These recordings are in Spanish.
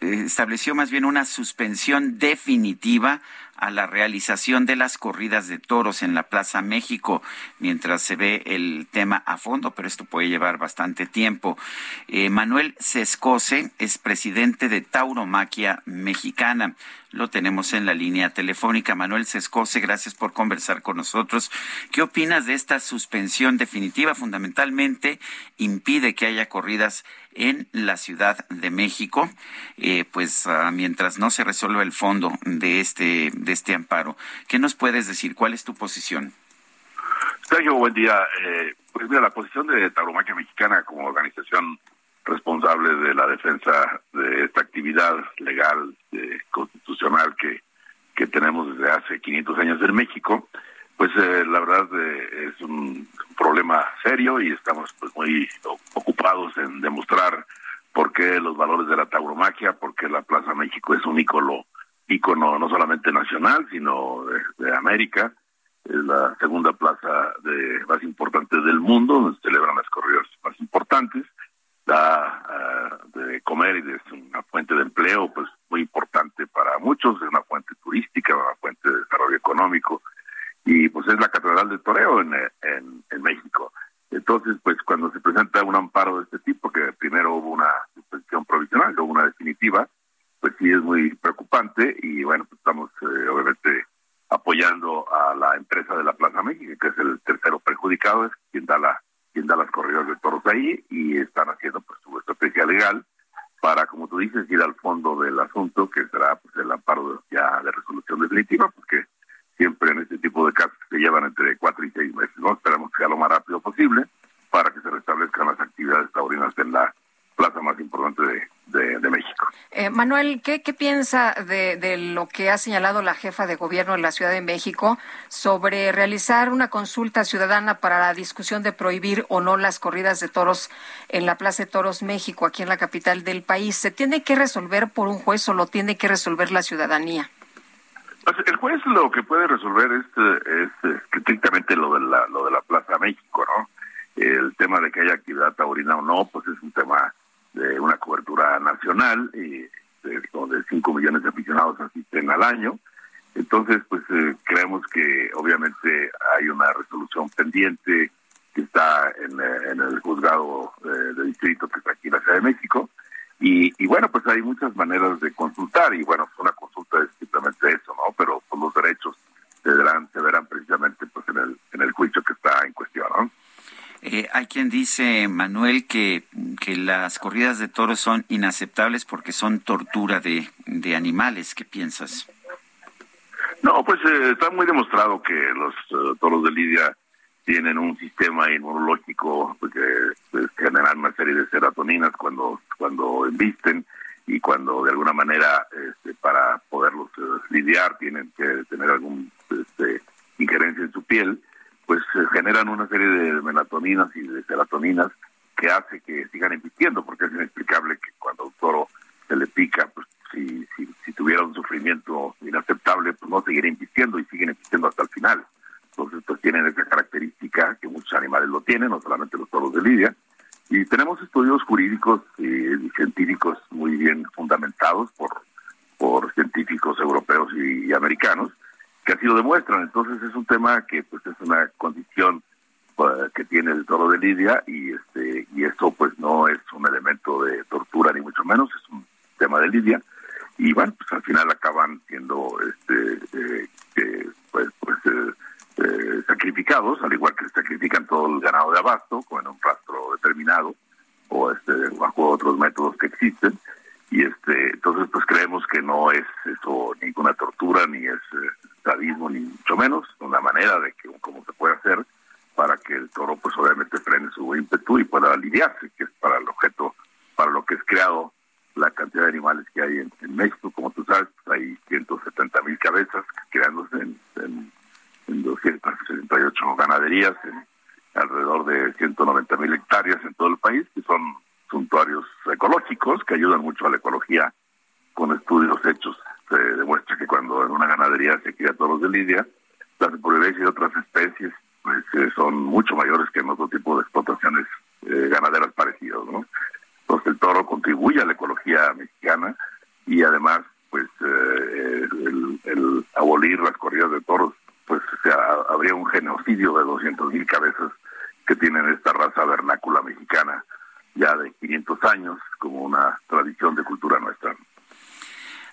Eh, estableció más bien una suspensión definitiva a la realización de las corridas de toros en la Plaza México, mientras se ve el tema a fondo, pero esto puede llevar bastante tiempo. Eh, Manuel Sescose es presidente de Tauromaquia Mexicana. Lo tenemos en la línea telefónica. Manuel Sescose, gracias por conversar con nosotros. ¿Qué opinas de esta suspensión definitiva? Fundamentalmente impide que haya corridas en la Ciudad de México, eh, pues ah, mientras no se resuelva el fondo de este, de este amparo. ¿Qué nos puedes decir? ¿Cuál es tu posición? Sergio, buen día. Eh, pues mira, la posición de Tauromaquia Mexicana como organización responsable de la defensa de esta actividad legal, eh, constitucional que, que tenemos desde hace 500 años en México, pues eh, la verdad eh, es un, problema serio y estamos pues muy ocupados en demostrar por qué los valores de la tauromaquia, porque la Plaza México es un ícono, no solamente nacional, sino de, América, es la segunda plaza de, más importante del mundo, donde se celebran las corridas más importantes, da uh, de comer y es una fuente de empleo pues muy importante para muchos, es una fuente turística, una fuente de desarrollo económico y pues es la Catedral de Toreo en, en, en México. Entonces, pues cuando se presenta un amparo de este tipo, que primero hubo una suspensión provisional, luego una definitiva, pues sí es muy preocupante y bueno, pues estamos eh, obviamente apoyando a la empresa de la Plaza México, que es el tercero perjudicado, es quien da la quien da las corridas de toros ahí y están haciendo pues su estrategia legal para, como tú dices, ir al fondo del asunto, que será pues el amparo ya de resolución definitiva, porque siempre en este tipo de casos se llevan entre cuatro y seis meses, ¿no? Esperamos que sea lo más rápido posible para que se restablezcan las actividades taurinas en la plaza más importante de, de, México. Manuel, ¿qué, piensa de, lo que ha señalado la jefa de gobierno de la Ciudad de México sobre realizar una consulta ciudadana para la discusión de prohibir o no las corridas de toros en la Plaza de Toros México, aquí en la capital del país? ¿Se tiene que resolver por un juez o lo tiene que resolver la ciudadanía? Pues, el juez lo que puede resolver es, es, estrictamente lo de la lo de la Plaza México, ¿no? El tema de que haya actividad taurina o no, pues es un tema de una cobertura nacional, y 5 millones de aficionados asisten al año. Entonces, pues eh, creemos que obviamente hay una resolución pendiente que está en, eh, el juzgado eh, de distrito que está aquí en la Ciudad de México. Y, bueno, pues hay muchas maneras de consultar y bueno, una consulta es simplemente eso, ¿no? Pero pues, los derechos se verán, se verán precisamente pues en el, en el juicio que está en cuestión, ¿no? Eh, hay quien dice, Manuel, que, que las corridas de toros son inaceptables porque son tortura de, de animales. ¿Qué piensas? No, pues eh, está muy demostrado que los uh, toros de Lidia tienen un sistema inmunológico pues, que pues, generan una serie de serotoninas cuando cuando embisten y cuando de alguna manera este, para poderlos uh, lidiar tienen que tener algún este, injerencia en su piel pues se generan una serie de melatoninas y de serotoninas que hace que sigan invirtiendo, porque es inexplicable que cuando un toro se le pica, pues si, si, tuviera un sufrimiento inaceptable, pues no seguiría invirtiendo y siguen invirtiendo hasta el final. Entonces, pues tienen esa característica que muchos animales lo tienen, no solamente los toros de lidia. Y tenemos estudios jurídicos y científicos muy bien fundamentados por, por científicos europeos y americanos, que así lo demuestran. Entonces es un tema que pues es una condición pues, que tiene el toro de Lidia y este y esto pues no es un elemento de tortura ni mucho menos, es un tema de Lidia y bueno pues al final acaban siendo este eh, pues pues eh, eh, sacrificados al igual que se sacrifican de abasto con un rastro determinado o este bajo otros métodos que existen y este entonces pues creemos que no es eso ninguna tortura ni es sadismo ni mucho menos una manera de que cómo se puede hacer para que el toro pues obviamente frene su ímpetu y pueda aliviarse, que es para el objeto, para lo que es creado la cantidad de animales que hay en, México. Como tú sabes, pues, hay 170 mil cabezas creándose en, en, en 268 ganaderías, en 90 mil hectáreas en todo el país, que son suntuarios ecológicos que ayudan mucho a la ecología. Con estudios hechos se demuestra que cuando en una ganadería se cría toros de lidia, las impurezas de otras especies pues, eh, son mucho mayores que en otro tipo de explotaciones eh, ganaderas parecidas. ¿no? Entonces el toro contribuye a la ecología mexicana y además pues eh, el, abolir las corridas de toros pues habría un genocidio de 200.000 cabezas de 500 años como una tradición de cultura nuestra.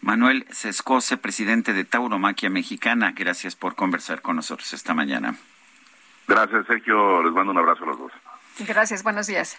Manuel Sescose, presidente de Tauromaquia Mexicana, gracias por conversar con nosotros esta mañana. Gracias, Sergio. Les mando un abrazo a los dos. Gracias, buenos días.